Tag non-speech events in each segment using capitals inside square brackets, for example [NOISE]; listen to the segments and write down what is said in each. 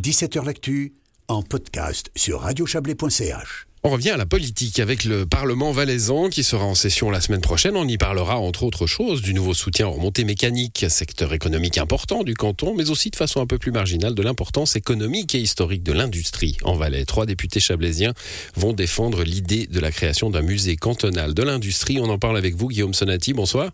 17h L'actu en podcast sur radiochablais.ch. On revient à la politique avec le Parlement valaisan qui sera en session la semaine prochaine. On y parlera entre autres choses du nouveau soutien aux remontées mécaniques, secteur économique important du canton, mais aussi de façon un peu plus marginale de l'importance économique et historique de l'industrie en Valais. Trois députés chablaisiens vont défendre l'idée de la création d'un musée cantonal de l'industrie. On en parle avec vous, Guillaume Sonati. Bonsoir.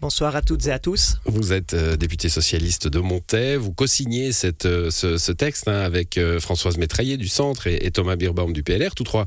Bonsoir à toutes et à tous. Vous êtes euh, député socialiste de Montaix. Vous co-signez euh, ce, texte hein, avec euh, Françoise Métraillé du Centre et, Thomas Birbaum du PLR, tous trois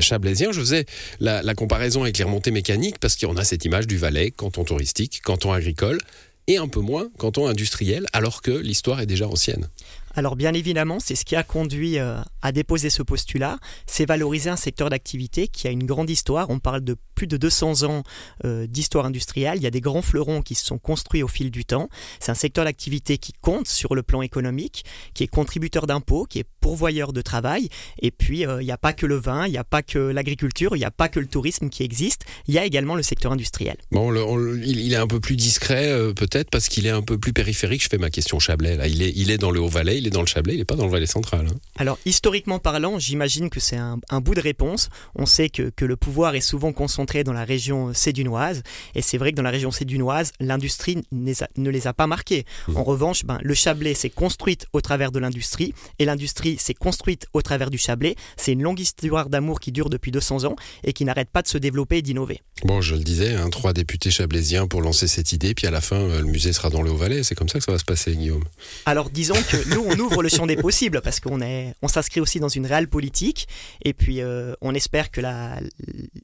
chablaisiens. Je faisais la, la comparaison avec les remontées mécaniques parce qu'on a cette image du Valais, canton touristique, canton agricole et un peu moins canton industriel, alors que l'histoire est déjà ancienne. Alors bien évidemment, c'est ce qui a conduit euh, à déposer ce postulat, c'est valoriser un secteur d'activité qui a une grande histoire. On parle de plus de 200 ans euh, d'histoire industrielle. Il y a des grands fleurons qui se sont construits au fil du temps. C'est un secteur d'activité qui compte sur le plan économique, qui est contributeur d'impôts, qui est pourvoyeur de travail. Et puis, euh, il n'y a pas que le vin, il n'y a pas que l'agriculture, il n'y a pas que le tourisme qui existe. Il y a également le secteur industriel. Il, est un peu plus discret peut-être parce qu'il est un peu plus périphérique. Je fais ma question Chablais. Là. Il, est, il est dans le Haut-Valais il est dans le Chablais, il n'est pas dans le Valais central. Hein. Alors, historiquement parlant, j'imagine que c'est un, bout de réponse. On sait que, le pouvoir est souvent concentré dans la région sédunoise, et c'est vrai que dans la région sédunoise, l'industrie ne les a pas marqués. Mmh. En revanche, ben, le Chablais s'est construite au travers de l'industrie, et l'industrie s'est construite au travers du Chablais. C'est une longue histoire d'amour qui dure depuis 200 ans et qui n'arrête pas de se développer et d'innover. Bon, je le disais, hein, trois députés chablaisiens pour lancer cette idée, puis à la fin, euh, le musée sera dans le Haut-Valais. C'est comme ça que ça va se passer, Guillaume. Alors, disons que nous, on ouvre le champ des possibles parce qu'on est, on s'inscrit aussi dans une réelle politique et puis euh, on espère que la,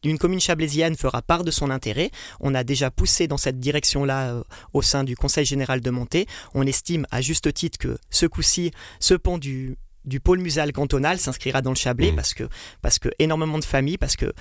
une commune chablaisienne fera part de son intérêt. On a déjà poussé dans cette direction-là euh, au sein du Conseil général de Montée. On estime à juste titre que ce coup-ci, ce pont du du pôle musal cantonal s'inscrira dans le Chablais mmh. parce que parce que énormément de familles, parce que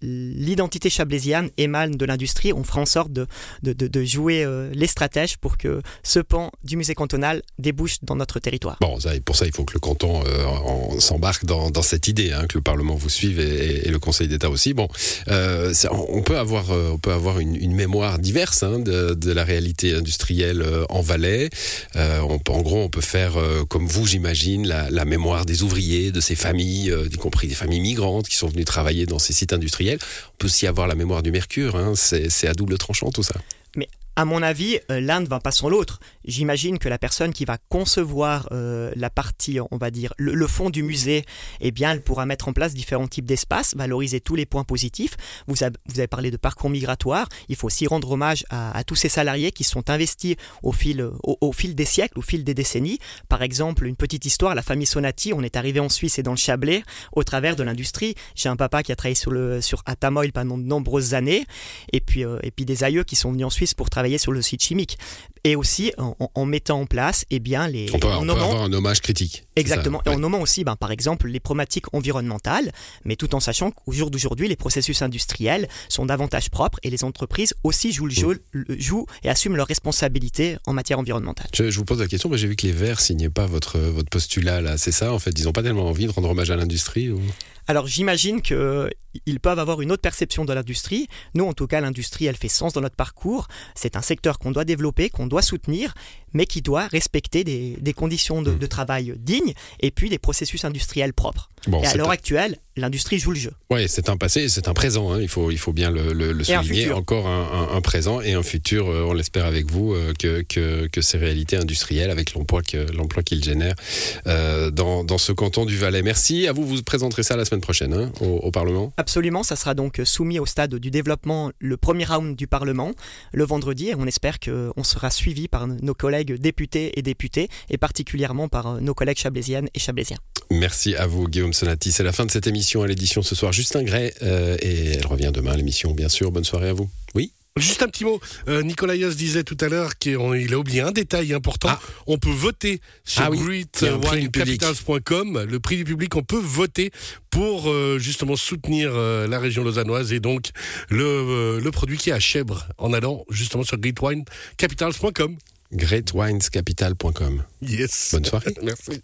l'identité chablaisienne émane de l'industrie. On fera en sorte de, de, jouer euh, les stratèges pour que ce pan du musée cantonal débouche dans notre territoire. Bon, ça, pour ça, il faut que le canton euh, s'embarque dans, dans, cette idée, hein, que le Parlement vous suive et, le Conseil d'État aussi. Bon, euh, on peut avoir on peut avoir une, mémoire diverse hein, de, de, la réalité industrielle en Valais. On, en gros, on peut faire comme vous, j'imagine, la, la mémoire des ouvriers, de ces familles, euh, y compris des familles migrantes qui sont venues travailler dans ces sites industriels. On peut aussi avoir la mémoire du mercure, hein. c'est à double tranchant tout ça. À mon avis, euh, l'un ne va pas sans l'autre. J'imagine que la personne qui va concevoir euh, la partie, on va dire, le, fond du musée, eh bien, elle pourra mettre en place différents types d'espaces, valoriser tous les points positifs. Vous avez, parlé de parcours migratoire. Il faut aussi rendre hommage à, tous ces salariés qui sont investis au fil, au, fil des siècles, au fil des décennies. Par exemple, une petite histoire, la famille Sonati, on est arrivé en Suisse et dans le Chablais au travers de l'industrie. J'ai un papa qui a travaillé sur, le, sur Atamoil pendant de nombreuses années, et puis, euh, et puis des aïeux qui sont venus en Suisse pour travailler sur le site chimique. Et aussi en, mettant en place eh bien, les. On peut, avoir un hommage critique. Exactement. Et en nommant aussi, ben, par exemple, les problématiques environnementales, mais tout en sachant qu'au jour d'aujourd'hui, les processus industriels sont davantage propres et les entreprises aussi jouent, le jeu, jouent et assument leurs responsabilités en matière environnementale. Je, vous pose la question, mais j'ai vu que les Verts signaient pas votre, votre postulat là. C'est ça, en fait? Ils n'ont pas tellement envie de rendre hommage à l'industrie ou... Alors j'imagine qu'ils peuvent avoir une autre perception de l'industrie. Nous, en tout cas, l'industrie, elle fait sens dans notre parcours. C'est un secteur qu'on doit développer, qu'on doit soutenir, mais qui doit respecter des, conditions de, de, travail dignes et puis des processus industriels propres et à l'heure actuelle, l'industrie joue le jeu. Oui, c'est un passé, c'est un présent. Hein. Il faut, il faut bien le, le, souligner. Encore un, un, présent et un futur. Euh, on l'espère avec vous euh, que, que, que, ces réalités industrielles, avec l'emploi qu'ils génèrent euh, dans, dans, ce canton du Valais. Merci. À vous, vous présenterez ça la semaine prochaine hein, au, au, Parlement. Absolument. Ça sera donc soumis au stade du développement, le premier round du Parlement, le vendredi. Et on espère qu'on sera suivi par nos collègues députés et députés, et particulièrement par nos collègues chablaisiennes et chablaisiens. Merci à vous, Guillaume Sonati. C'est la fin de cette émission à l'édition ce soir. Justin Gray, euh, et elle revient demain, l'émission, bien sûr. Bonne soirée à vous. Oui Juste un petit mot. Euh, Nicolas Yos disait tout à l'heure qu'il a oublié un détail important. Ah. On peut voter sur ah greatwinecapitals.com. Le prix du public, on peut voter pour euh, justement soutenir euh, la région lausannoise et donc le, le produit qui est à Chèvre en allant justement sur greatwinecapitals.com. Greatwinescapital.com. Yes. Bonne soirée. [LAUGHS] Merci.